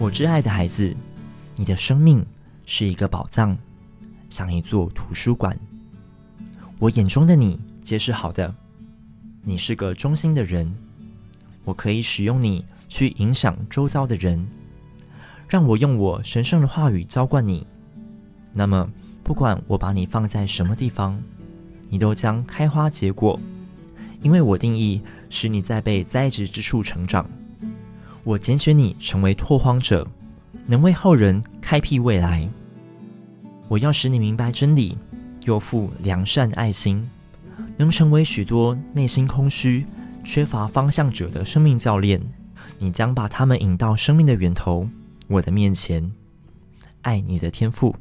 我挚爱的孩子，你的生命是一个宝藏，像一座图书馆。我眼中的你皆是好的，你是个忠心的人，我可以使用你去影响周遭的人，让我用我神圣的话语浇灌你。那么，不管我把你放在什么地方，你都将开花结果，因为我定义使你在被栽植之处成长。我拣选你成为拓荒者，能为后人开辟未来。我要使你明白真理，又富良善爱心，能成为许多内心空虚、缺乏方向者的生命教练。你将把他们引到生命的源头，我的面前。爱你的天赋。